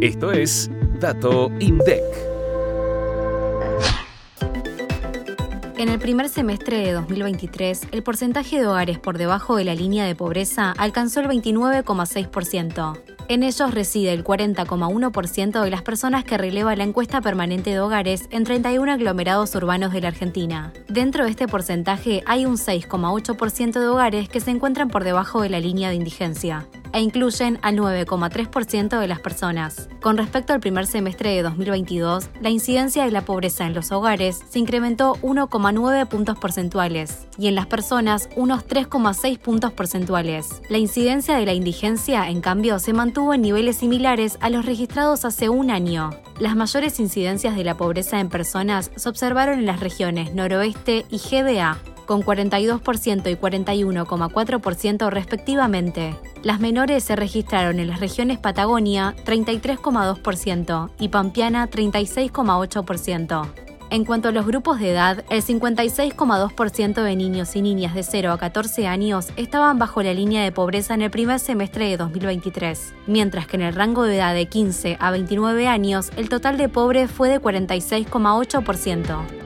Esto es Dato INDEC. En el primer semestre de 2023, el porcentaje de hogares por debajo de la línea de pobreza alcanzó el 29,6%. En ellos reside el 40,1% de las personas que releva la encuesta permanente de hogares en 31 aglomerados urbanos de la Argentina. Dentro de este porcentaje hay un 6,8% de hogares que se encuentran por debajo de la línea de indigencia e incluyen al 9,3% de las personas. Con respecto al primer semestre de 2022, la incidencia de la pobreza en los hogares se incrementó 1,9 puntos porcentuales y en las personas unos 3,6 puntos porcentuales. La incidencia de la indigencia, en cambio, se mantuvo en niveles similares a los registrados hace un año. Las mayores incidencias de la pobreza en personas se observaron en las regiones noroeste y GBA, con 42% y 41,4% respectivamente. Las menores se registraron en las regiones Patagonia 33,2% y Pampiana 36,8%. En cuanto a los grupos de edad, el 56,2% de niños y niñas de 0 a 14 años estaban bajo la línea de pobreza en el primer semestre de 2023, mientras que en el rango de edad de 15 a 29 años el total de pobres fue de 46,8%.